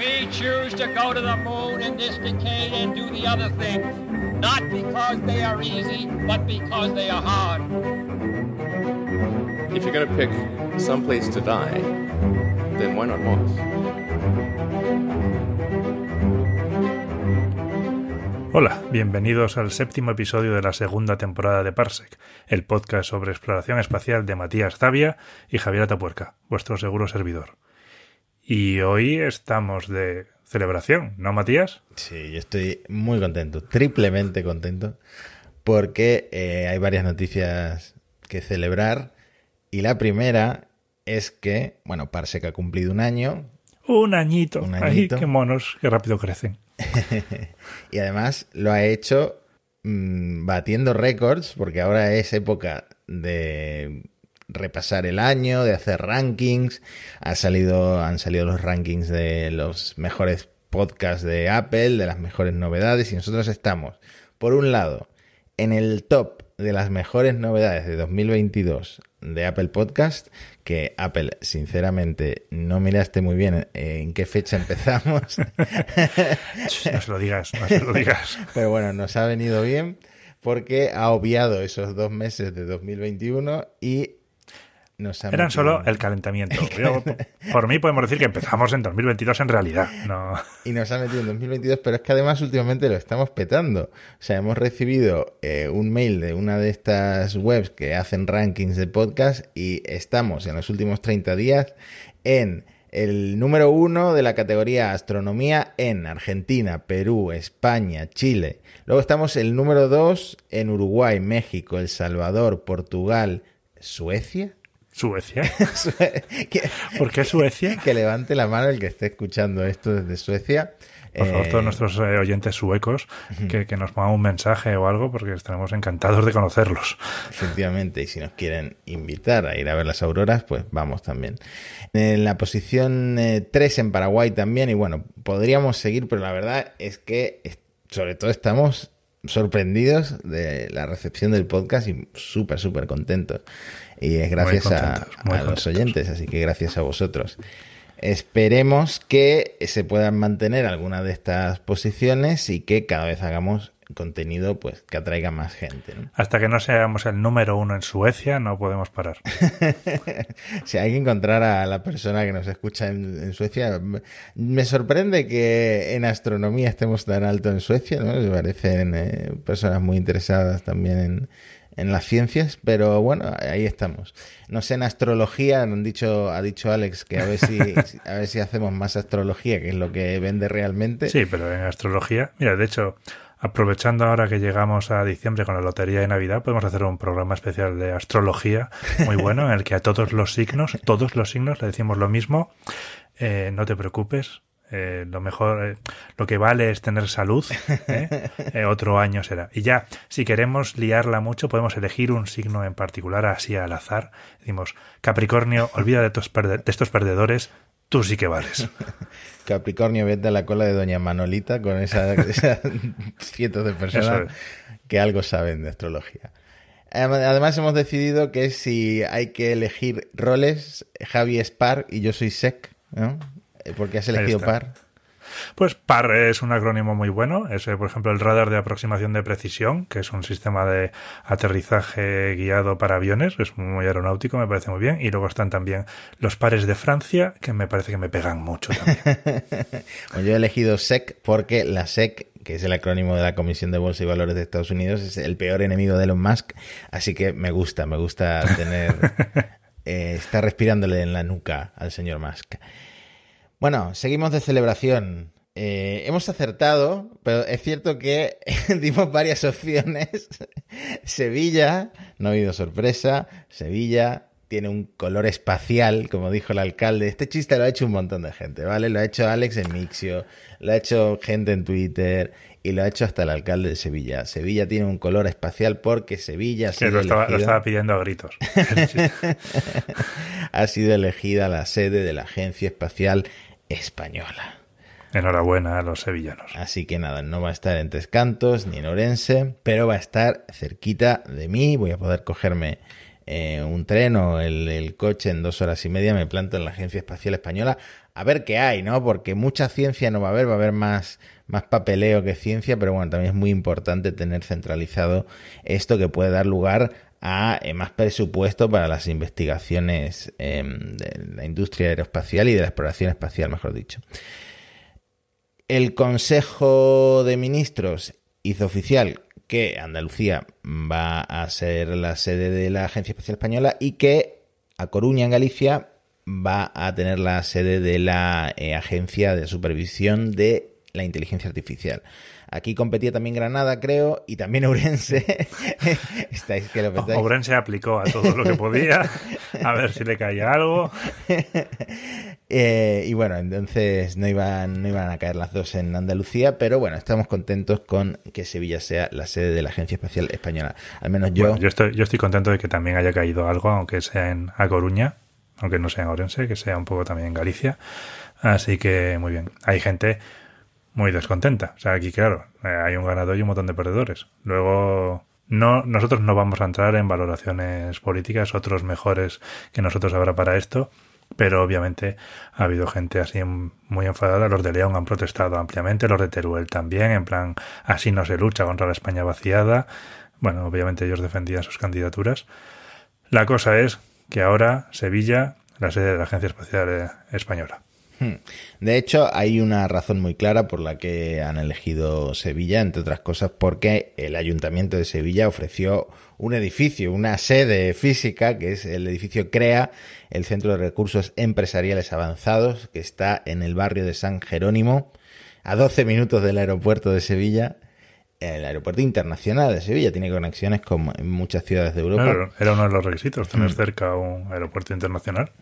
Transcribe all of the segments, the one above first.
We choose to go to the moon in this decade and do the other things, not because they are easy, but because they are hard. If you're going to pick some place to die, then why not Mars? Hola, bienvenidos al séptimo episodio de la segunda temporada de Parsec, el podcast sobre exploración espacial de Matías Zavia y Javier Atapuerca, vuestro seguro servidor. Y hoy estamos de celebración, ¿no, Matías? Sí, yo estoy muy contento, triplemente contento, porque eh, hay varias noticias que celebrar. Y la primera es que, bueno, Parsec ha cumplido un año. Un añito. Un Ay, añito. qué monos, qué rápido crecen. y además lo ha hecho mm, batiendo récords, porque ahora es época de repasar el año, de hacer rankings. Ha salido, han salido los rankings de los mejores podcasts de Apple, de las mejores novedades, y nosotros estamos, por un lado, en el top de las mejores novedades de 2022 de Apple Podcast, que Apple, sinceramente, no miraste muy bien en qué fecha empezamos. No se lo digas, no se lo digas. Pero bueno, nos ha venido bien porque ha obviado esos dos meses de 2021 y nos Eran metido- solo el calentamiento. Yo, por mí podemos decir que empezamos en 2022 en realidad. No. y nos ha metido en 2022, pero es que además últimamente lo estamos petando. O sea, hemos recibido eh, un mail de una de estas webs que hacen rankings de podcast y estamos en los últimos 30 días en el número uno de la categoría astronomía en Argentina, Perú, España, Chile. Luego estamos el número dos en Uruguay, México, El Salvador, Portugal, Suecia. Suecia. ¿Por qué Suecia? que levante la mano el que esté escuchando esto desde Suecia. Por favor, Eh, todos nuestros eh, oyentes suecos que, que nos pongan un mensaje o algo porque estaremos encantados de conocerlos. Efectivamente, y si nos quieren invitar a ir a ver las auroras, pues vamos también. En la posición 3 en Paraguay también, y bueno, podríamos seguir, pero la verdad es que sobre todo estamos sorprendidos de la recepción del podcast y súper, súper contentos. Y es gracias a- contentos, muy a, los contentos. oyentes, así que gracias a vosotros. Esperemos que se puedan mantener algunas de estas posiciones y que cada vez hagamos contenido pues que atraiga más gente. ¿no? Hasta que no seamos el número uno en Suecia, no podemos parar. Si hay que encontrar a la persona que nos escucha en, en Suecia, me sorprende que en astronomía estemos tan alto en Suecia, ¿no? Me parecen eh, personas muy interesadas también en, en las ciencias, pero bueno, ahí estamos. No sé en astrología, han dicho, ha dicho Alex que a ver si a ver si hacemos más astrología, que es lo que vende realmente. Sí, pero en astrología, mira, de hecho, aprovechando ahora que llegamos a diciembre con la lotería de Navidad, podemos hacer un programa especial de astrología muy bueno en el que a todos los signos, todos los signos le decimos lo mismo. Eh, no te preocupes. eh, lo mejor, eh, lo que vale es tener salud. otro año será. Y ya, si queremos liarla mucho, podemos elegir un signo en particular así al azar. Decimos, Capricornio, olvida de, de estos perdedores, tú sí que vales. Capricornio, vete a la cola de Doña Manolita con esa- esas cientos de personas es. que algo saben de astrología. Adem- Además hemos decidido que si hay que elegir roles, Javi es par y yo soy sec, ¿no? Eh, Porque has elegido par. Pues PAR es un acrónimo muy bueno. Es, eh, por ejemplo, el radar de aproximación de precisión, que es un sistema de aterrizaje guiado para aviones. Es muy aeronáutico, me parece muy bien. Y luego están también los pares de Francia, que me parece que me pegan mucho también. Bueno, yo he elegido SEC porque la SEC, que es el acrónimo de la Comisión de Bolsa y Valores de Estados Unidos, es el peor enemigo de Elon Musk. Así que me gusta, me gusta tener. eh, estar respirándole en la nuca al señor Musk. Bueno, seguimos de celebración. Eh, hemos acertado, pero es cierto que dimos varias opciones. Sevilla, no ha habido sorpresa. Sevilla tiene un color espacial, como dijo el alcalde. Este chiste lo ha hecho un montón de gente, ¿vale? Lo ha hecho Alex en Mixio, lo ha hecho gente en Twitter y lo ha hecho hasta el alcalde de Sevilla. Sevilla tiene un color espacial porque Sevilla sido, lo estaba, lo estaba pidiendo a gritos. ha sido elegida la sede de la Agencia Espacial Española. Enhorabuena a los sevillanos. Así que nada, no va a estar en Tres Cantos ni en Orense, pero va a estar cerquita de mí. Voy a poder cogerme eh, un tren o el, el, coche en dos horas y media, me planto en la Agencia Espacial Española a ver qué hay, ¿no? Porque mucha ciencia no va a haber, va a haber más, más papeleo que ciencia, pero bueno, también es muy importante tener centralizado esto que puede dar lugar a eh, más presupuesto para las investigaciones eh, de la industria aeroespacial y de la exploración espacial, mejor dicho. El Consejo de Ministros hizo oficial que Andalucía va a ser la sede de la Agencia Espacial Española y que a Coruña, en Galicia, va a tener la sede de la eh, Agencia de Supervisión de la Inteligencia Artificial. Aquí competía también Granada, creo, y también Ourense. Estáis que lo Ourense aplicó a todo lo que podía, a ver si le caía algo. Eh, y bueno, entonces no iban, no iban a caer las dos en Andalucía, pero bueno, estamos contentos con que Sevilla sea la sede de la Agencia Espacial Española. Al menos yo. yo, estoy, yo estoy contento de que también haya caído algo, aunque sea en A Coruña, aunque no sea en Orense, que sea un poco también en Galicia. Así que muy bien. Hay gente muy descontenta. O sea, aquí, claro, eh, hay un ganador y un montón de perdedores. Luego, no, nosotros no vamos a entrar en valoraciones políticas, otros mejores que nosotros habrá para esto, pero obviamente ha habido gente así muy enfadada. Los de León han protestado ampliamente, los de Teruel también, en plan, así no se lucha contra la España vaciada. Bueno, obviamente ellos defendían sus candidaturas. La cosa es que ahora Sevilla, la sede de la Agencia Espacial eh, Española. Hmm. De hecho, hay una razón muy clara por la que han elegido Sevilla, entre otras cosas porque el Ayuntamiento de Sevilla ofreció un edificio, una sede física, que es el edificio CREA, el Centro de Recursos Empresariales Avanzados, que está en el barrio de San Jerónimo, a 12 minutos del aeropuerto de Sevilla. El aeropuerto internacional de Sevilla tiene conexiones con muchas ciudades de Europa. era uno de los requisitos, tener hmm. cerca un aeropuerto internacional.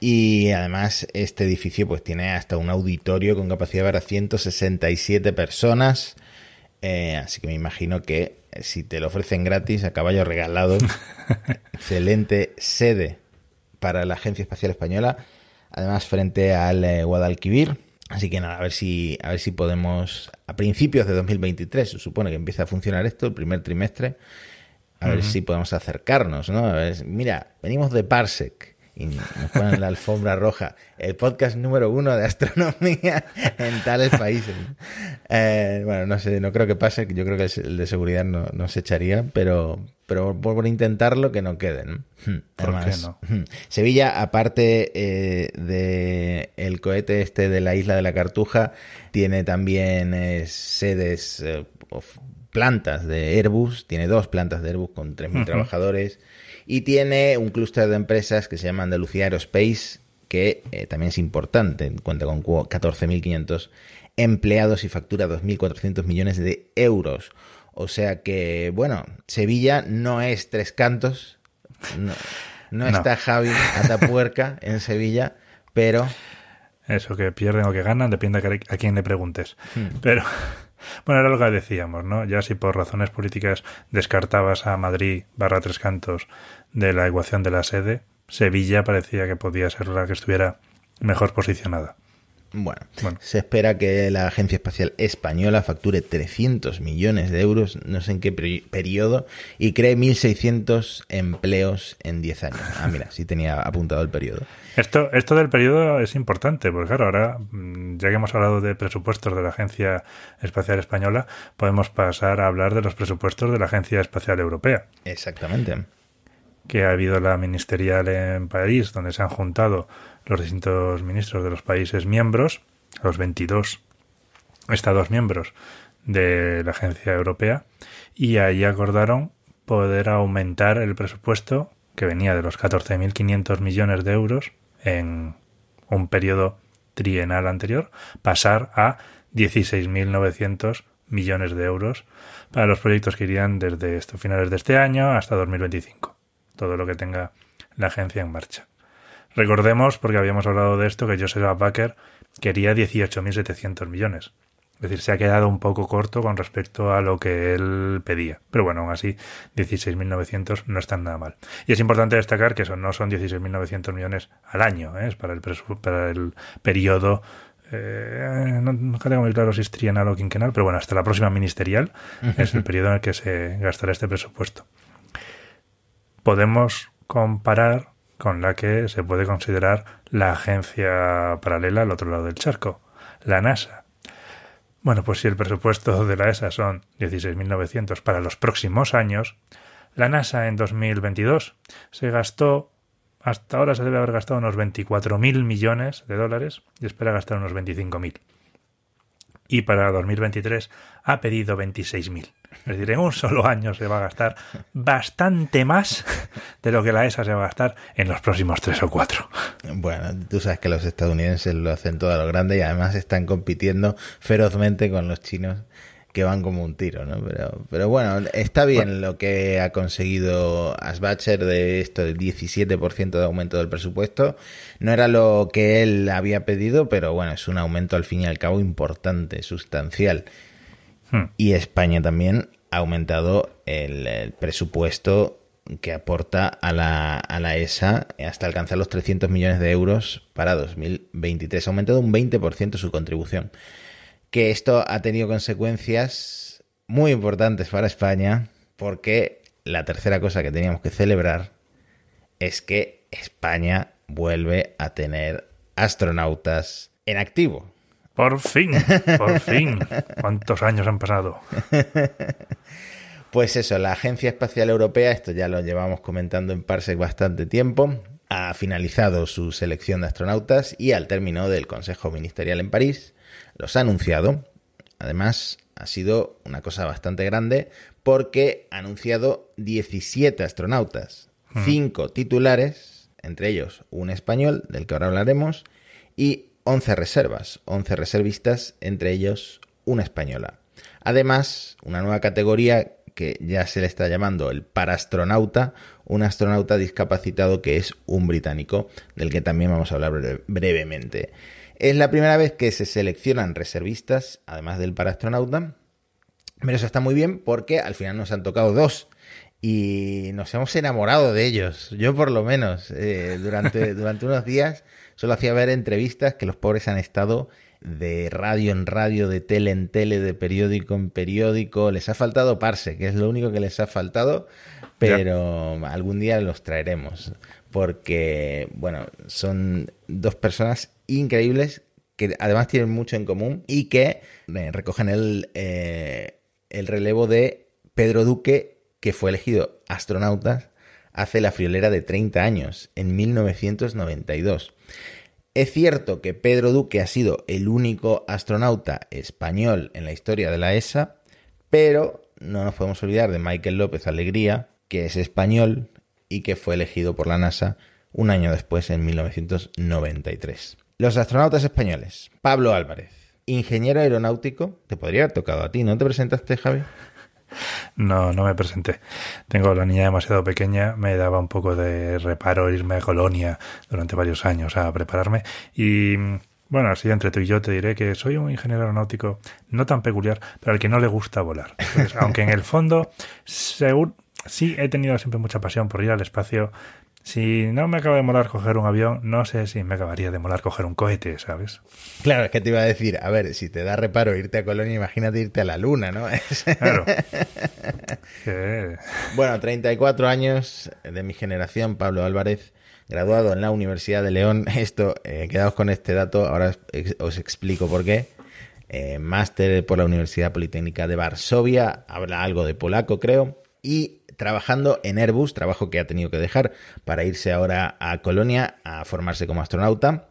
Y además este edificio pues tiene hasta un auditorio con capacidad para 167 personas. Eh, así que me imagino que eh, si te lo ofrecen gratis a caballo regalado, excelente sede para la Agencia Espacial Española. Además frente al eh, Guadalquivir. Así que nada, a ver si a ver si podemos a principios de 2023 se supone que empieza a funcionar esto el primer trimestre. A ver si podemos acercarnos, ¿no? A ver, mira, venimos de Parsec y nos ponen la alfombra roja. El podcast número uno de astronomía en tales países. Eh, bueno, no sé, no creo que pase. Yo creo que el de seguridad no, se echaría, pero, pero por intentarlo, que no queden. Hmm, además, hmm. Sevilla, aparte eh, de el cohete este de la isla de la Cartuja, tiene también eh, sedes, plantas de Airbus. Tiene dos plantas de Airbus con 3.000 trabajadores y tiene un clúster de empresas que se llama Andalucía Aerospace, que eh, también es importante, cuenta con 14.500 empleados y factura 2.400 millones de euros. O sea que, bueno, Sevilla no es tres cantos, no, está Javi Atapuerca en Sevilla, pero... Eso, que pierden o que ganan, depende a quién le preguntes. Hmm. Pero bueno, era lo que decíamos, ¿no? Ya si por razones políticas descartabas a Madrid barra tres cantos de la ecuación de la sede, Sevilla parecía que podía ser la que estuviera mejor posicionada. Bueno, se espera que la Agencia Espacial Española facture 300 millones de euros, no sé en qué periodo, y cree 1.600 empleos en 10 años. Ah, mira, sí tenía apuntado el periodo. Esto, esto del periodo es importante, porque claro, ahora, mm, ya que hemos hablado de presupuestos de la Agencia Espacial Española, podemos pasar a hablar de los presupuestos de la Agencia Espacial Europea. Exactamente. Que ha habido la ministerial en París, donde se han juntado los distintos ministros de los países miembros, los 22 Estados miembros de la Agencia Europea, y ahí acordaron poder aumentar el presupuesto que venía de los 14.500 millones de euros en un periodo trienal anterior, pasar a 16.900 millones de euros para los proyectos que irían desde estos finales de este año hasta 2025. Todo lo que tenga la agencia en marcha. Recordemos, porque habíamos hablado de esto, que Joseph Baker quería 18.700 millones. Es decir, se ha quedado un poco corto con respecto a lo que él pedía. Pero bueno, aún así, 16.900 no están nada mal. Y es importante destacar que eso no son 16.900 millones al año, ¿eh? es para el, para el periodo eh, no, no tengo muy claro si es trienal o quinquenal, pero bueno, hasta la próxima ministerial es el periodo en el que se gastará este presupuesto. podemos comparar con la que se puede considerar la agencia paralela al otro lado del charco, la NASA. Bueno, pues si el presupuesto de la ESA son 16.900 para los próximos años, la NASA en 2022 se gastó, hasta ahora se debe haber gastado unos 24.000 millones de dólares y espera gastar unos 25.000 y para 2023 ha pedido 26.000. Es decir, en un solo año se va a gastar bastante más de lo que la ESA se va a gastar en los próximos tres o cuatro. Bueno, tú sabes que los estadounidenses lo hacen todo a lo grande y además están compitiendo ferozmente con los chinos que van como un tiro, ¿no? Pero, pero bueno, está bien lo que ha conseguido Asbacher de esto del 17% de aumento del presupuesto. No era lo que él había pedido, pero bueno, es un aumento al fin y al cabo importante, sustancial. Hmm. Y España también ha aumentado el, presupuesto que aporta a la, a la ESA hasta alcanzar los 300 millones de euros para 2023. Ha aumentado un 20% su contribución que esto ha tenido consecuencias muy importantes para España, porque la tercera cosa que teníamos que celebrar es que España vuelve a tener astronautas en activo. Por fin, por fin. ¿Cuántos años han pasado? Pues eso, la Agencia Espacial Europea, esto ya lo llevamos comentando en Parsec bastante tiempo, ha finalizado su selección de astronautas y al término del Consejo Ministerial en París, los ha anunciado. Además, ha sido una cosa bastante grande porque ha anunciado 17 astronautas, 5 titulares, entre ellos un español, del que ahora hablaremos, y 11 reservas, 11 reservistas, entre ellos una española. Además, una nueva categoría que ya se le está llamando el parastronauta, un astronauta discapacitado que es un británico, del que también vamos a hablar brevemente. Es la primera vez que se seleccionan reservistas, además del paraastronauta. Pero eso está muy bien porque al final nos han tocado dos y nos hemos enamorado de ellos. Yo por lo menos, eh, durante, durante unos días solo hacía ver entrevistas que los pobres han estado de radio en radio, de tele en tele, de periódico en periódico. Les ha faltado Parse, que es lo único que les ha faltado, pero algún día los traeremos. Porque, bueno, son dos personas increíbles que además tienen mucho en común y que eh, recogen el, eh, el relevo de Pedro Duque, que fue elegido astronauta hace la friolera de 30 años, en 1992. Es cierto que Pedro Duque ha sido el único astronauta español en la historia de la ESA, pero no nos podemos olvidar de Michael López Alegría, que es español y que fue elegido por la NASA un año después, en 1993. Los astronautas españoles. Pablo Álvarez, ingeniero aeronáutico. Te podría haber tocado a ti, ¿no te presentaste, Javi? No, no me presenté. Tengo la niña demasiado pequeña, me daba un poco de reparo irme a Colonia durante varios años a prepararme y bueno, así entre tú y yo te diré que soy un ingeniero aeronáutico no tan peculiar, pero al que no le gusta volar. aunque en el fondo sí he tenido siempre mucha pasión por ir al espacio, si no me acaba de molar coger un avión, no sé si me acabaría de molar coger un cohete, ¿sabes? Claro, es que te iba a decir, a ver, si te da reparo irte a Colonia, imagínate irte a la Luna, ¿no? Claro. Bueno, 34 años de mi generación, Pablo Álvarez, graduado en la Universidad de León. Esto, eh, quedaos con este dato, ahora os, explico por qué. Eh, máster por la Universidad Politécnica de Varsovia, habla algo de polaco, creo. Y trabajando en Airbus, trabajo que ha tenido que dejar para irse ahora a Colonia a formarse como astronauta.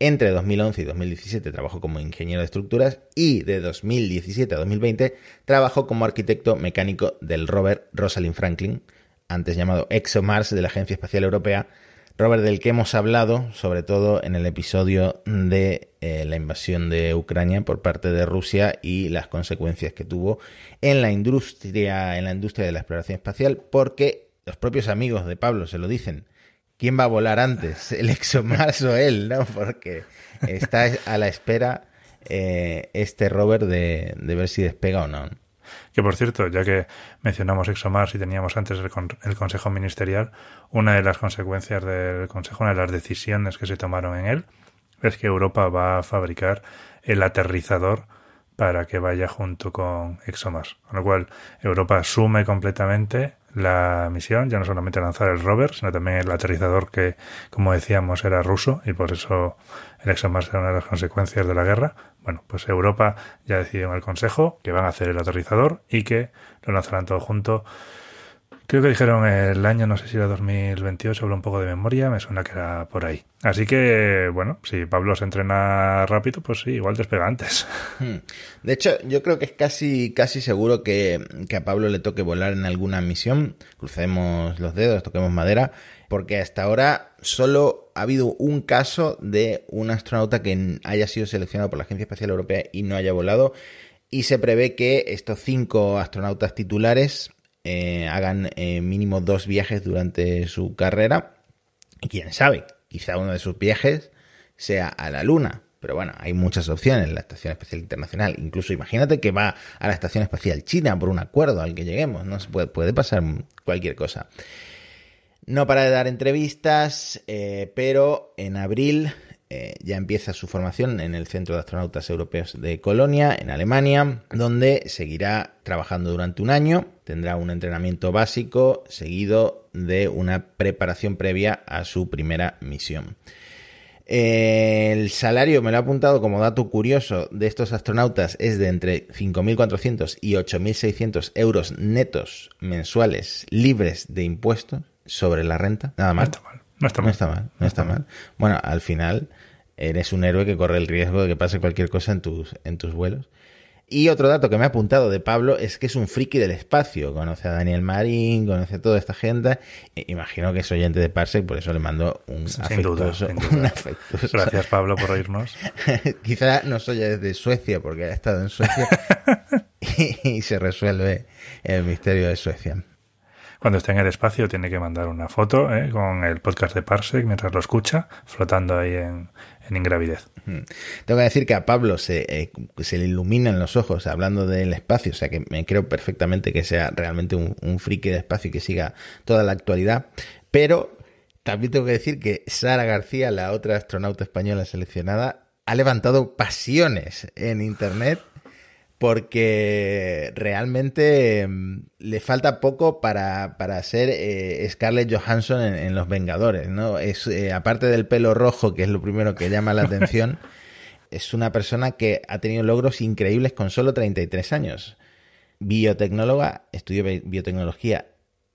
Entre 2011 y 2017 trabajó como ingeniero de estructuras y de 2017 a 2020 trabajó como arquitecto mecánico del rover Rosalind Franklin, antes llamado ExoMars de la Agencia Espacial Europea, Robert, del que hemos hablado, sobre todo en el episodio de eh, la invasión de Ucrania por parte de Rusia y las consecuencias que tuvo en la industria, en la industria de la exploración espacial, porque los propios amigos de Pablo se lo dicen. ¿Quién va a volar antes, el ExoMars o él? ¿no? Porque está a la espera eh, este Robert de, de ver si despega o no. Que por cierto, ya que mencionamos ExoMars y teníamos antes el, Consejo Ministerial, una de las consecuencias del Consejo, una de las decisiones que se tomaron en él, es que Europa va a fabricar el aterrizador para que vaya junto con ExoMars. Con lo cual, Europa asume completamente la misión, ya no solamente lanzar el rover, sino también el aterrizador que, como decíamos, era ruso y por eso el ExoMars era una de las consecuencias de la guerra. Bueno, pues Europa ya decidió en el Consejo que van a hacer el aterrizador y que lo lanzarán todo junto Creo que dijeron el año, no sé si era 2028, hablo un poco de memoria, me suena que era por ahí. Así que, bueno, si Pablo se entrena rápido, pues sí, igual despega antes. Hmm. De hecho, yo creo que es casi, casi seguro que, que a Pablo le toque volar en alguna misión. Crucemos los dedos, toquemos madera, porque hasta ahora solo ha habido un caso de un astronauta que haya sido seleccionado por la Agencia Espacial Europea y no haya volado. Y se prevé que estos cinco astronautas titulares eh, hagan eh, mínimo dos viajes durante su carrera. Y quién sabe, quizá uno de sus viajes sea a la Luna. Pero bueno, hay muchas opciones la Estación Espacial Internacional. Incluso imagínate que va a la Estación Espacial China por un acuerdo al que lleguemos. No se puede, puede pasar cualquier cosa. No para de dar entrevistas, eh, pero en abril eh, ya empieza su formación en el Centro de Astronautas Europeos de Colonia, en Alemania, donde seguirá trabajando durante un año, tendrá un entrenamiento básico seguido de una preparación previa a su primera misión. El salario, me lo ha apuntado como dato curioso, de estos astronautas es de entre 5.400 y 8.600 euros netos mensuales libres de impuestos sobre la renta. Nada más. No está mal. Bueno, al final eres un héroe que corre el riesgo de que pase cualquier cosa en tus, en tus vuelos. Y otro dato que me ha apuntado de Pablo es que es un friki del espacio. Conoce a Daniel Marín, conoce a toda esta gente. Imagino que es oyente de Parsec, por eso le mando un afectuoso, Gracias, Pablo, por oírnos. Quizá nos oye desde Suecia, porque ha estado en Suecia y se resuelve el misterio de Suecia. Cuando esté en el espacio tiene que mandar una foto ¿eh? con el podcast de Parsec mientras lo escucha, flotando ahí en, ingravidez. Tengo que decir que a Pablo se, eh, se le iluminan los ojos hablando del espacio, o sea que me creo perfectamente que sea realmente un, un friki de espacio y que siga toda la actualidad, pero también tengo que decir que Sara García, la otra astronauta española seleccionada, ha levantado pasiones en Internet porque realmente mm, le falta poco para, para ser eh, Scarlett Johansson en, Los Vengadores, ¿no? Es, eh, aparte del pelo rojo, que es lo primero que llama la atención, es una persona que ha tenido logros increíbles con solo 33 años. Biotecnóloga, estudió biotecnología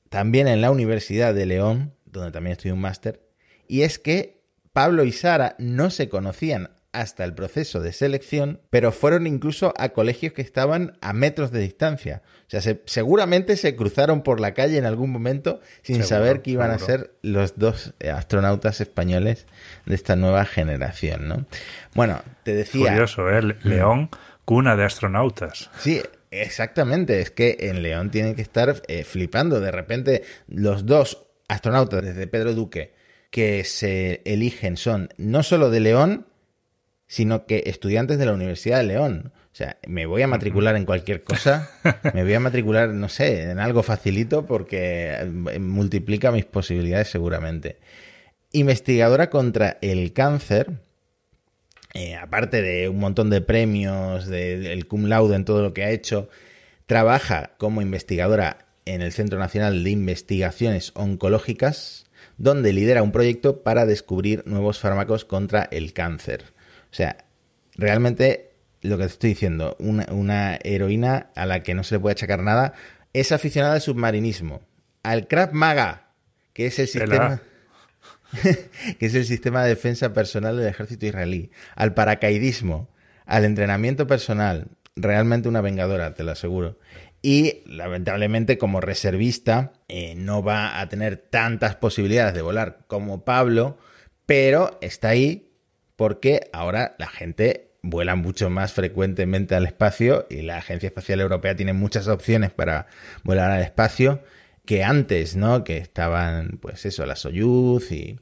también en la Universidad de León, donde también estudió un máster, y es que Pablo y Sara no se conocían hasta el proceso de selección, pero fueron incluso a colegios que estaban a metros de distancia. O sea, seguramente se cruzaron por la calle en algún momento sin saber que iban a ser los dos eh, astronautas españoles de esta nueva generación, ¿no? Bueno, te decía... Curioso, ¿eh? Mm. León, cuna de astronautas. Sí, Exactamente, es que en León tienen que estar eh, flipando. De repente, los dos astronautas desde Pedro Duque que se eligen son no solo de León, sino que estudiantes de la Universidad de León. O sea, me voy a matricular en cualquier cosa, me voy a matricular, no sé, en algo facilito porque eh, multiplica mis posibilidades seguramente. Investigadora contra el cáncer, eh, aparte de un montón de premios, del cum laude en todo lo que ha hecho, trabaja como investigadora en el Centro Nacional de Investigaciones Oncológicas, donde lidera un proyecto para descubrir nuevos fármacos contra el cáncer. O sea, realmente lo que te estoy diciendo, una, heroína a la que no se le puede achacar nada, es aficionada al submarinismo, al Krav Maga, que es el sistema que es el sistema de defensa personal del ejército israelí, al paracaidismo, al entrenamiento personal, realmente una vengadora, te lo aseguro. Y lamentablemente como reservista eh, no va a tener tantas posibilidades de volar como Pablo, pero está ahí porque ahora la gente vuela mucho más frecuentemente al espacio y la Agencia Espacial Europea tiene muchas opciones para volar al espacio que antes, ¿no? Que estaban, pues eso, la Soyuz y,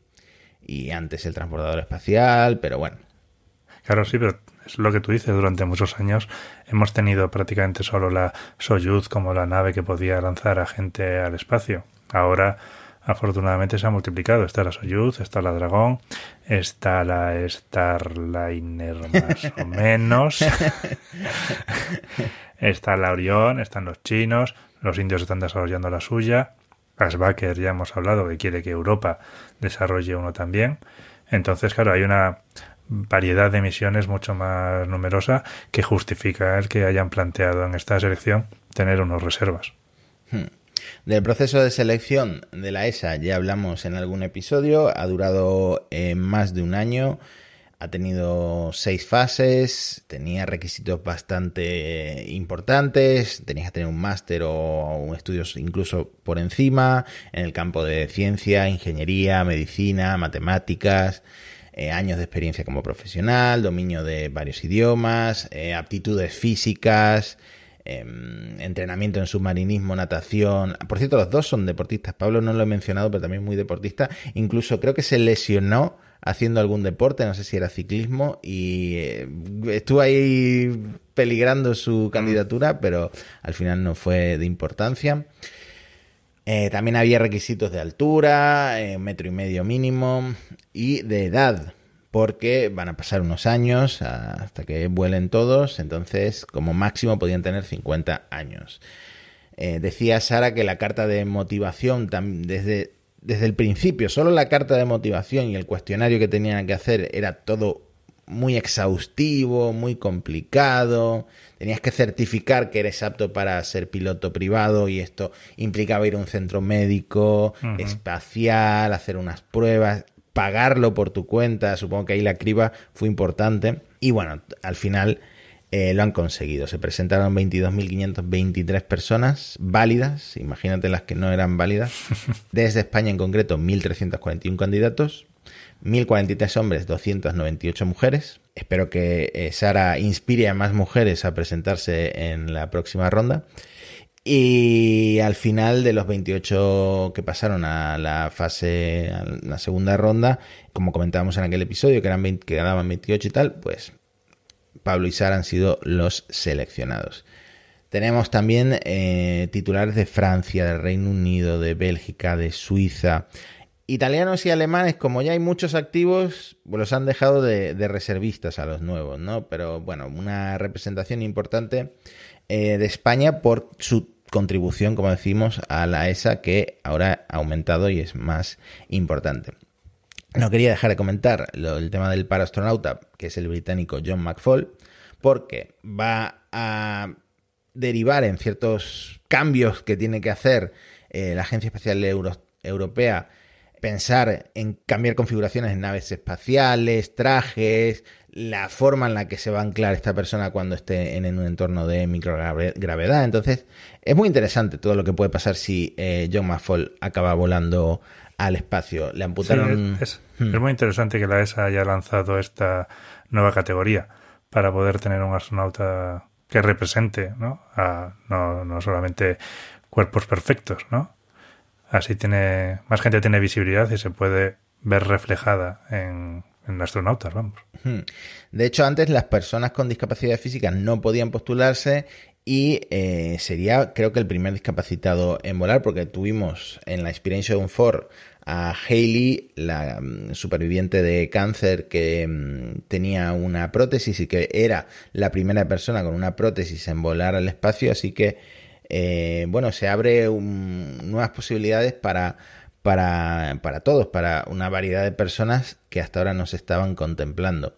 y antes el transbordador espacial, pero bueno. Claro, sí, pero es lo que tú dices, durante muchos años hemos tenido prácticamente solo la Soyuz como la nave que podía lanzar a gente al espacio. Ahora afortunadamente se ha multiplicado. Está la Soyuz, está la Dragón, está la Starliner más o menos, está la Orión, están los chinos, los indios están desarrollando la suya. Asbacher ya hemos hablado que quiere que Europa desarrolle uno también. Entonces, claro, hay una variedad de misiones mucho más numerosa que justifica el que hayan planteado en esta selección tener unos reservas. Hmm. Del proceso de selección de la ESA ya hablamos en algún episodio, ha durado eh, más de un año, ha tenido seis fases, tenía requisitos bastante importantes, tenías que tener un máster o un estudio incluso por encima en el campo de ciencia, ingeniería, medicina, matemáticas, eh, años de experiencia como profesional, dominio de varios idiomas, eh, aptitudes físicas, em, entrenamiento en submarinismo, natación. Por cierto, los dos son deportistas. Pablo no lo he mencionado, pero también muy deportista. Incluso creo que se lesionó haciendo algún deporte, no sé si era ciclismo, y eh, estuvo ahí peligrando su candidatura, pero al final no fue de importancia. Eh, también había requisitos de altura, eh, metro y medio mínimo y de edad, porque van a pasar unos años hasta que vuelen todos, entonces como máximo podían tener 50 años. Eh, decía Sara que la carta de motivación desde, desde el principio, solo la carta de motivación y el cuestionario que tenían que hacer era todo muy exhaustivo, muy complicado. Tenías que certificar que eres apto para ser piloto privado y esto implicaba ir a un centro médico, espacial, hacer unas pruebas, pagarlo por tu cuenta, supongo que ahí la criba fue importante y bueno, al final eh, lo han conseguido. Se presentaron 22.523 personas válidas, imagínate las que no eran válidas, desde España en concreto 1.341 candidatos, 1.043 hombres, 298 mujeres. Espero que eh, Sara inspire a más mujeres a presentarse en la próxima ronda. Y al final de los 28 que pasaron a la fase, a la segunda ronda, como comentábamos en aquel episodio, que, eran quedaban 28 y tal, pues Pablo y Sara han sido los seleccionados. Tenemos también eh, titulares de Francia, del Reino Unido, de Bélgica, de Suiza, italianos y alemanes, como ya hay muchos activos, los han dejado de, reservistas a los nuevos, ¿no? Pero bueno, una representación importante eh, de España por su contribución, como decimos, a la ESA que ahora ha aumentado y es más importante. No quería dejar de comentar el tema del paraastronauta, que es el británico John McFall, porque va a derivar en ciertos cambios que tiene que hacer eh, la Agencia Espacial Europea pensar en cambiar configuraciones en naves espaciales, trajes, la forma en la que se va a anclar esta persona cuando esté en un entorno de microgravedad. Entonces, es muy interesante todo lo que puede pasar si eh, John McFall acaba volando al espacio. Le amputaron. es, hmm. es, muy interesante que la ESA haya lanzado esta nueva categoría para poder tener un astronauta que represente, ¿no? A, no, no solamente cuerpos perfectos, ¿no? Así tiene más gente tiene visibilidad y se puede ver reflejada en, astronautas, vamos. De hecho, antes las personas con discapacidad física no podían postularse y eh, sería, creo que, el primer discapacitado en volar, porque tuvimos en la Inspiration 4 a Hayley, la mm, superviviente de cáncer que mm, tenía una prótesis y que era la primera persona con una prótesis en volar al espacio, así que eh, bueno, se abre nuevas posibilidades para, para, para todos, para una variedad de personas que hasta ahora no se estaban contemplando.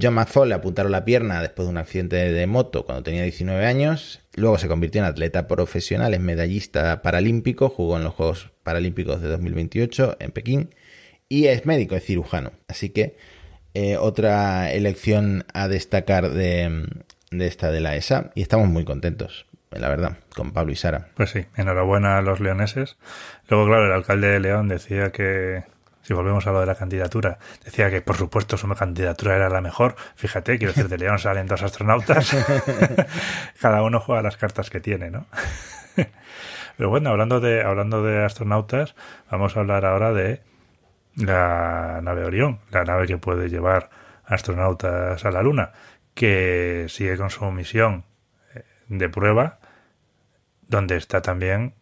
John McFall le apuntaron la pierna después de un accidente de moto cuando tenía 19 años. Luego se convirtió en atleta profesional, es medallista paralímpico, jugó en los Juegos Paralímpicos de 2028 en Pekín y es médico, es cirujano. Así que eh, otra elección a destacar de, de esta de la ESA y estamos muy contentos la verdad, con Pablo y Sara. Pues sí, enhorabuena a los leoneses. Luego, claro, el alcalde de León decía que, si volvemos a lo de la candidatura, decía que por supuesto su candidatura era la mejor. Fíjate, quiero decir, de León salen dos astronautas. Cada uno juega las cartas que tiene, ¿no? Pero bueno, hablando de, hablando de astronautas, vamos a hablar ahora de la nave Orión, la nave que puede llevar astronautas a la Luna, que sigue con su misión eh, de prueba donde está también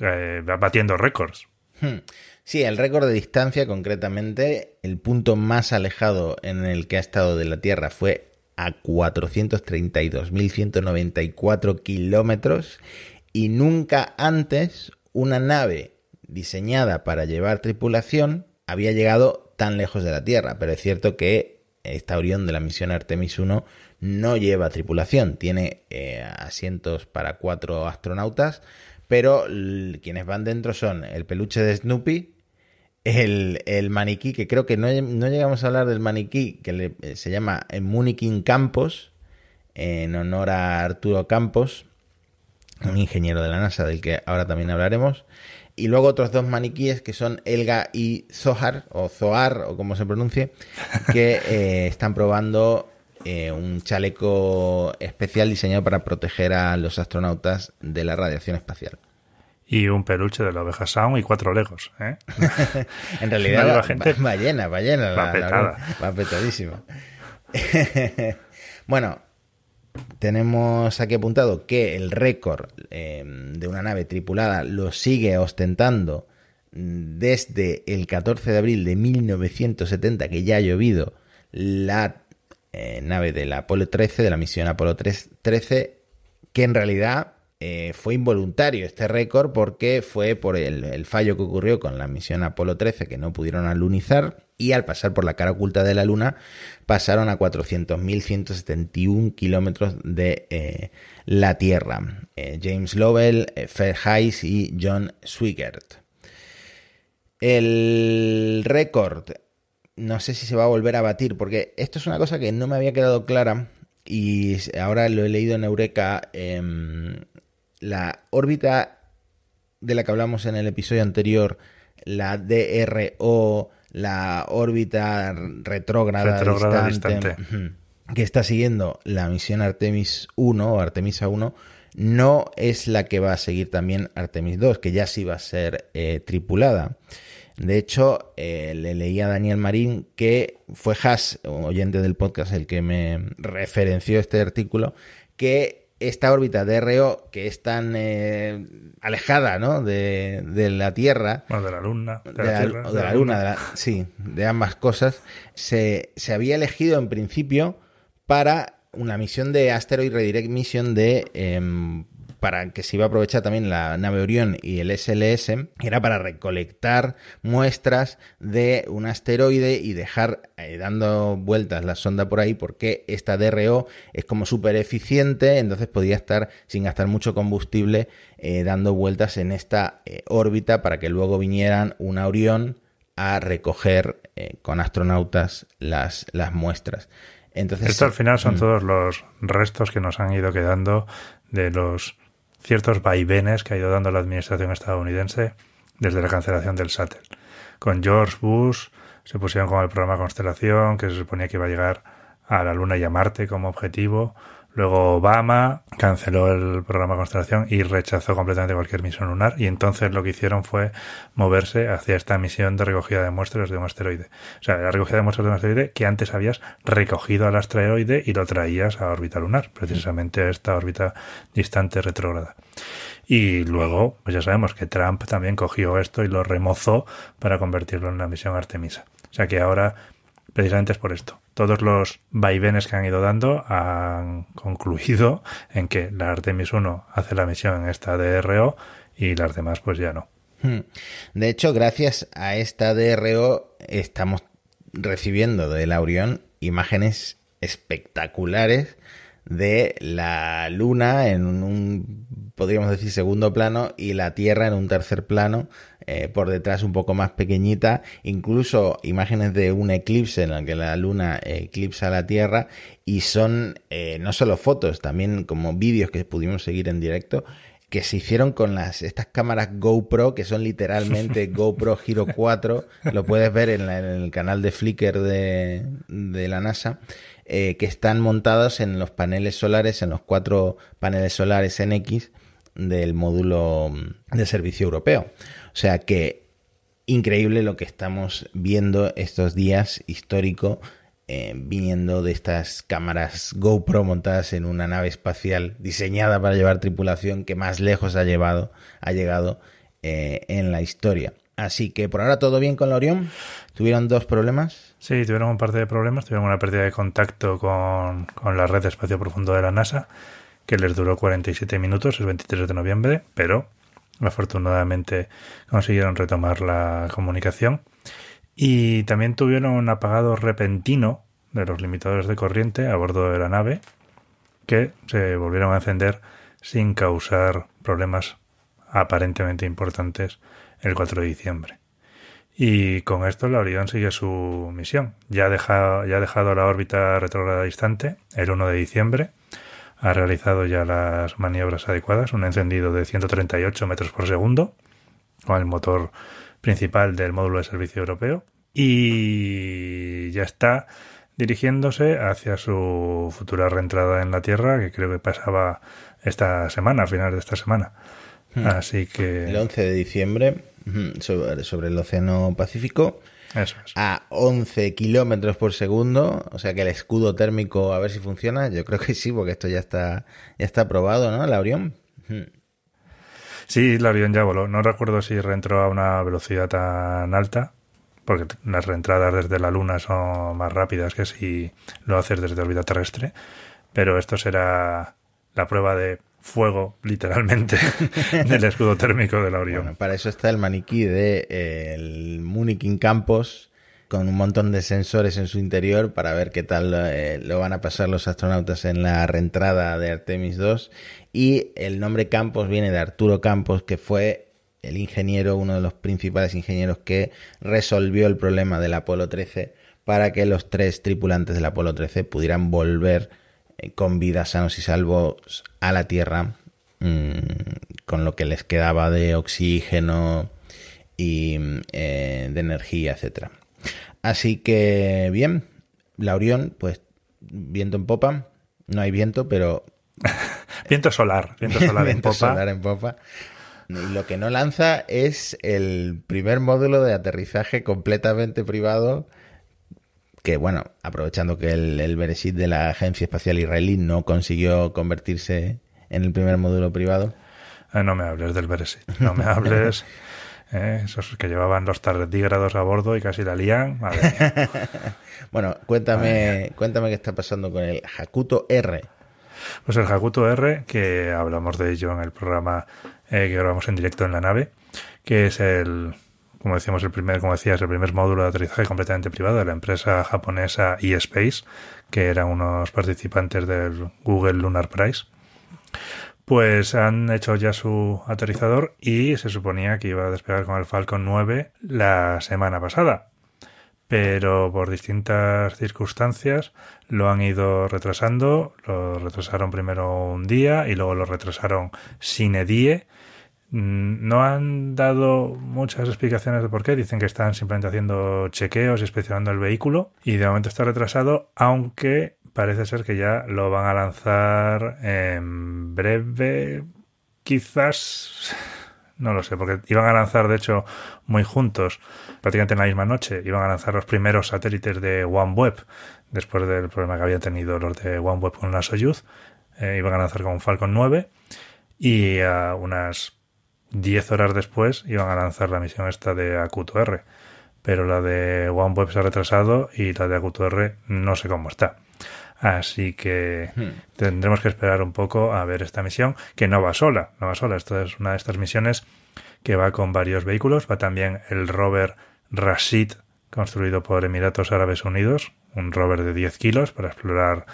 eh, batiendo récords. Hmm. Sí, el récord de distancia concretamente, el punto más alejado en el que ha estado de la Tierra fue a 432.194 kilómetros y nunca antes una nave diseñada para llevar tripulación había llegado tan lejos de la Tierra, pero es cierto que esta Orión de la misión Artemis 1 no lleva tripulación, tiene eh, asientos para cuatro astronautas, pero quienes van dentro son el peluche de Snoopy, el, maniquí, que creo que no, llegamos a hablar del maniquí, que eh, se llama Munikin Campos, en honor a Arturo Campos, un ingeniero de la NASA del que ahora también hablaremos. Y luego otros dos maniquíes que son Elga y Zohar, o Zohar, o como se pronuncie, que eh, están probando eh, un chaleco especial diseñado para proteger a los astronautas de la radiación espacial. Y un peluche de la oveja Sound y cuatro legos. ¿eh? en realidad va, gente va, llena, va llena. Va petada. va petadísima. bueno, tenemos aquí apuntado que el récord em, de una nave tripulada lo sigue ostentando desde el 14 de abril de 1970, que ya ha llovido, la eh, nave del Apolo 13, de la misión Apolo 13, que en realidad eh, fue involuntario este récord porque fue por el, fallo que ocurrió con la misión Apolo 13 que no pudieron alunizar y al pasar por la cara oculta de la Luna pasaron a 400.171 kilómetros de eh, la Tierra. James Lovell, Hayes y John Swigert. El récord, no sé si se va a volver a batir, porque esto es una cosa que no me había quedado clara y ahora lo he leído en Eureka. Em, la órbita de la que hablamos en el episodio anterior, la DRO, la órbita retrógrada, distante, que está siguiendo la misión Artemis 1 o Artemisa 1, no es la que va a seguir también Artemis 2, que ya sí va a ser eh, tripulada. De hecho, eh, le leí a Daniel Marín que fue Haas, oyente del podcast, el que me referenció este artículo, que esta órbita DRO que es tan eh, alejada ¿no? de, la Tierra. de la Luna. De, la, Luna, sí, de ambas cosas. Se, se, había elegido en principio para una misión de Asteroid Redirect Mission de em, para que se iba a aprovechar también la nave Orión y el SLS, era para recolectar muestras de un asteroide y dejar eh, dando vueltas la sonda por ahí porque esta DRO es como súper eficiente, entonces podía estar sin gastar mucho combustible eh, dando vueltas en esta eh, órbita para que luego vinieran una Orión a recoger con astronautas las, las muestras. Entonces, Esto al final son mm. todos los restos que nos han ido quedando de los ciertos vaivenes que ha ido dando la administración estadounidense desde la cancelación del Shuttle. Con George Bush se pusieron con el programa Constelación, que se suponía que iba a llegar a la Luna y a Marte como objetivo. Luego Obama canceló el programa Constelación y rechazó completamente cualquier misión lunar y entonces lo que hicieron fue moverse hacia esta misión de recogida de muestras de un asteroide. O sea, la recogida de muestras de un asteroide que antes habías recogido al asteroide y lo traías a órbita lunar, precisamente a esta órbita distante retrógrada. Y luego, pues ya sabemos que Trump también cogió esto y lo remozó para convertirlo en la misión Artemisa. O sea que ahora precisamente es por esto. Todos los vaivenes que han ido dando han concluido en que la Artemis 1 hace la misión en esta DRO y las demás pues ya no. Hmm. De hecho, gracias a esta DRO estamos recibiendo de la Orión imágenes espectaculares de la Luna en un, podríamos decir, segundo plano y la Tierra en un tercer plano, eh, por detrás un poco más pequeñita, incluso imágenes de un eclipse en el que la Luna eclipsa la Tierra y son eh, no solo fotos, también como vídeos que pudimos seguir en directo que se hicieron con las estas cámaras GoPro, que son literalmente GoPro Hero 4, lo puedes ver en, el canal de Flickr de, de la NASA, eh, que están montados en los paneles solares, en los cuatro paneles solares NX del módulo de servicio europeo. O sea que increíble lo que estamos viendo estos días histórico eh, viniendo de estas cámaras GoPro montadas en una nave espacial diseñada para llevar tripulación que más lejos ha llevado ha llegado eh, en la historia. Así que por ahora todo bien con la Orión. ¿Tuvieron dos problemas? Sí, tuvieron un par de problemas. Tuvieron una pérdida de contacto con, la red de espacio profundo de la NASA, que les duró 47 minutos, el 23 de noviembre, pero Afortunadamente consiguieron retomar la comunicación y también tuvieron un apagado repentino de los limitadores de corriente a bordo de la nave que se volvieron a encender sin causar problemas aparentemente importantes el 4 de diciembre. Y con esto la Orión sigue su misión. Ya ha dejado, ya ha dejado la órbita retrógrada distante el 1 de diciembre. Ha realizado ya las maniobras adecuadas, un encendido de 138 metros por segundo con el motor principal del módulo de servicio europeo. Y ya está dirigiéndose hacia su futura reentrada en la Tierra, que creo que pasaba esta semana, a finales de esta semana. Hmm. Así que. El 11 de diciembre, sobre, el Océano Pacífico. A 11 kilómetros por segundo, o sea que el escudo térmico, a ver si funciona. Yo creo que sí, porque esto ya está, ya está probado, ¿no? La Orión. Sí, la Orión ya voló. No recuerdo si reentró a una velocidad tan alta, porque las reentradas desde la Luna son más rápidas que si lo haces desde órbita terrestre. Pero esto será la prueba de fuego, literalmente, del escudo térmico de la Orión. para eso está el maniquí de eh, el Munikin Campos con un montón de sensores en su interior para ver qué tal eh, lo van a pasar los astronautas en la reentrada de Artemis 2. Y el nombre Campos viene de Arturo Campos, que fue el ingeniero, uno de los principales ingenieros que resolvió el problema del Apolo 13 para que los tres tripulantes del Apolo 13 pudieran volver con vida sanos y salvos a la Tierra, mm, con lo que les quedaba de oxígeno y eh, de energía, etcétera. Así que bien, la Orión, pues viento en popa, no hay viento, pero viento solar, viento solar en popa. Solar en popa. Y lo que no lanza es el primer módulo de aterrizaje completamente privado que bueno, aprovechando que el, el Bereshit de la Agencia Espacial Israelí no consiguió convertirse en el primer módulo privado. Eh, no me hables del Bereshit, no me hables. Eh, esos que llevaban los tardígrados a bordo y casi la lían. bueno, cuéntame, cuéntame qué está pasando con el Hakuto R. Pues el Hakuto R, que hablamos de ello en el programa eh, que grabamos en directo en la nave, que es el, como decíamos, el primer, como decías, el primer módulo de aterrizaje completamente privado de la empresa japonesa eSpace, que eran unos participantes del Google Lunar Prize. Pues han hecho ya su aterrizador y se suponía que iba a despegar con el Falcon 9 la semana pasada. Pero por distintas circunstancias lo han ido retrasando. Lo retrasaron primero un día y luego lo retrasaron sin die no han dado muchas explicaciones de por qué. Dicen que están simplemente haciendo chequeos y inspeccionando el vehículo y de momento está retrasado, aunque parece ser que ya lo van a lanzar en breve. Quizás no lo sé, porque iban a lanzar, de hecho, muy juntos, prácticamente en la misma noche, iban a lanzar los primeros satélites de OneWeb, después del problema que habían tenido los de OneWeb con la Soyuz, eh, iban a lanzar con un Falcon 9, y a unas 10 horas después iban a lanzar la misión esta de Acuto R. Pero la de OneWeb se ha retrasado y la de Acuto R no sé cómo está. Así que hmm. tendremos que esperar un poco a ver esta misión, que no va sola, no va sola. Esta es una de estas misiones que va con varios vehículos. Va también el rover Rashid, construido por Emiratos Árabes Unidos, un rover de 10 kilos para explorar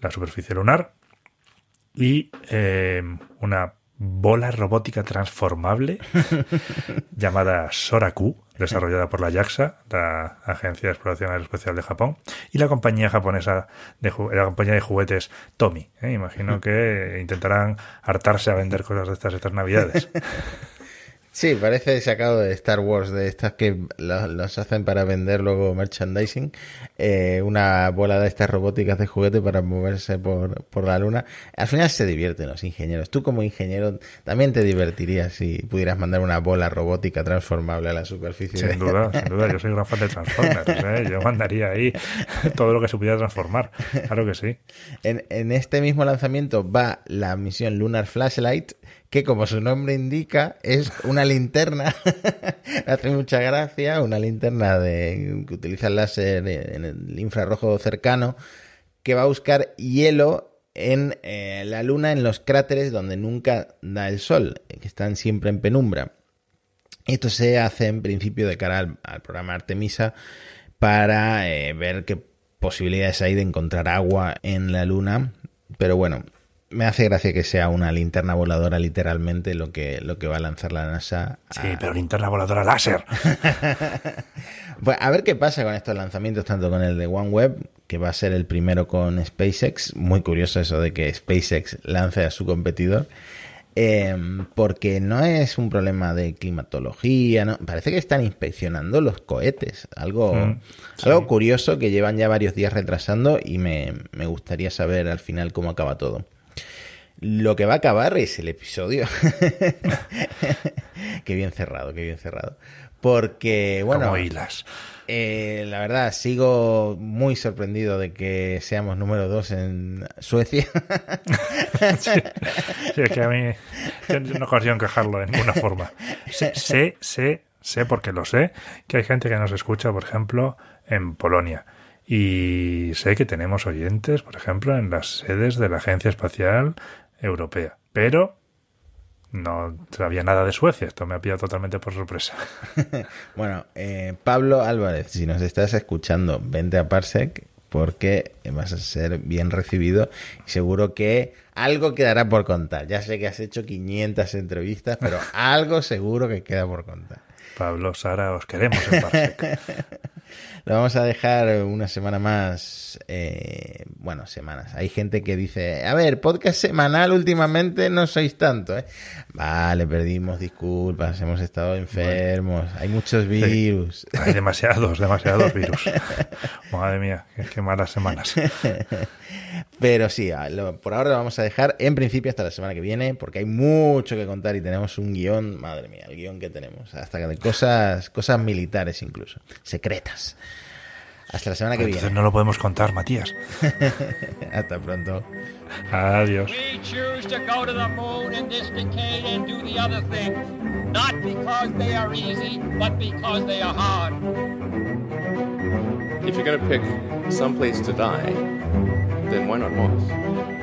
la superficie lunar. Y eh, una bola robótica transformable llamada Soraku, desarrollada por la JAXA, la Agencia de Exploración Aeroespacial de Japón, y la compañía japonesa de la compañía de juguetes Tommy. ¿eh? Imagino que intentarán hartarse a vender cosas de estas estas navidades. Sí, parece sacado de Star Wars, de estas que los, hacen para vender luego merchandising. Eh, una bola de estas robóticas de juguete para moverse por, por la luna. Al final se divierten los ingenieros. Tú como ingeniero también te divertirías si pudieras mandar una bola robótica transformable a la superficie. Sin duda, sin duda. Yo soy gran fan de Transformers. ¿eh? Yo mandaría ahí todo lo que se pudiera transformar. Claro que sí. En, en este mismo lanzamiento va la misión Lunar Flashlight que como su nombre indica es una linterna, hace mucha gracia, una linterna de, que utiliza el láser en el infrarrojo cercano, que va a buscar hielo en eh, la Luna, en los cráteres donde nunca da el sol, que están siempre en penumbra. Esto se hace en principio de cara al, programa Artemisa para eh, ver qué posibilidades hay de encontrar agua en la Luna. Pero bueno, me hace gracia que sea una linterna voladora literalmente lo que, lo que va a lanzar la NASA. Sí, pero linterna voladora láser. pues a ver qué pasa con estos lanzamientos, tanto con el de OneWeb, que va a ser el primero con SpaceX. Muy curioso eso de que SpaceX lance a su competidor. Em, porque no es un problema de climatología, ¿no? parece que están inspeccionando los cohetes, algo, mm, algo curioso que llevan ya varios días retrasando y me, me gustaría saber al final cómo acaba todo. Lo que va a acabar es el episodio. qué bien cerrado, qué bien cerrado. Porque, bueno. Como hilas. Eh, la verdad, sigo muy sorprendido de que seamos número dos en Suecia. sí, es que a mí no consigo encajarlo de ninguna forma. Sé, sé, sé, porque lo sé, que hay gente que nos escucha, por ejemplo, en Polonia. Y sé que tenemos oyentes, por ejemplo, en las sedes de la Agencia Espacial europea. Pero no sabía nada de Suecia. Esto me ha pillado totalmente por sorpresa. bueno, eh, Pablo Álvarez, si nos estás escuchando, vente a Parsec porque vas a ser bien recibido y seguro que algo quedará por contar. Ya sé que has hecho 500 entrevistas, pero algo seguro que queda por contar. Pablo, Sara, os queremos en Parsec. Lo vamos a dejar una semana más. Eh, bueno, semanas. Hay gente que dice, a ver, podcast semanal últimamente no sois tanto. ¿eh? Vale, perdimos disculpas, hemos estado enfermos, hay muchos virus. Hay demasiados, demasiados virus. Madre mía, qué, malas semanas. Pero sí, por ahora lo vamos a dejar en principio hasta la semana que viene, porque hay mucho que contar y tenemos un guion, madre mía, el guion que tenemos, hasta de cosas, cosas militares incluso, secretas. Hasta la semana que Entonces viene. no lo podemos contar, Matías. Hasta pronto. Adiós. We choose to go to the moon in this decade and do the other things, not because they are easy, but because they are hard. If you're gonna pick some place to die, why not Mars?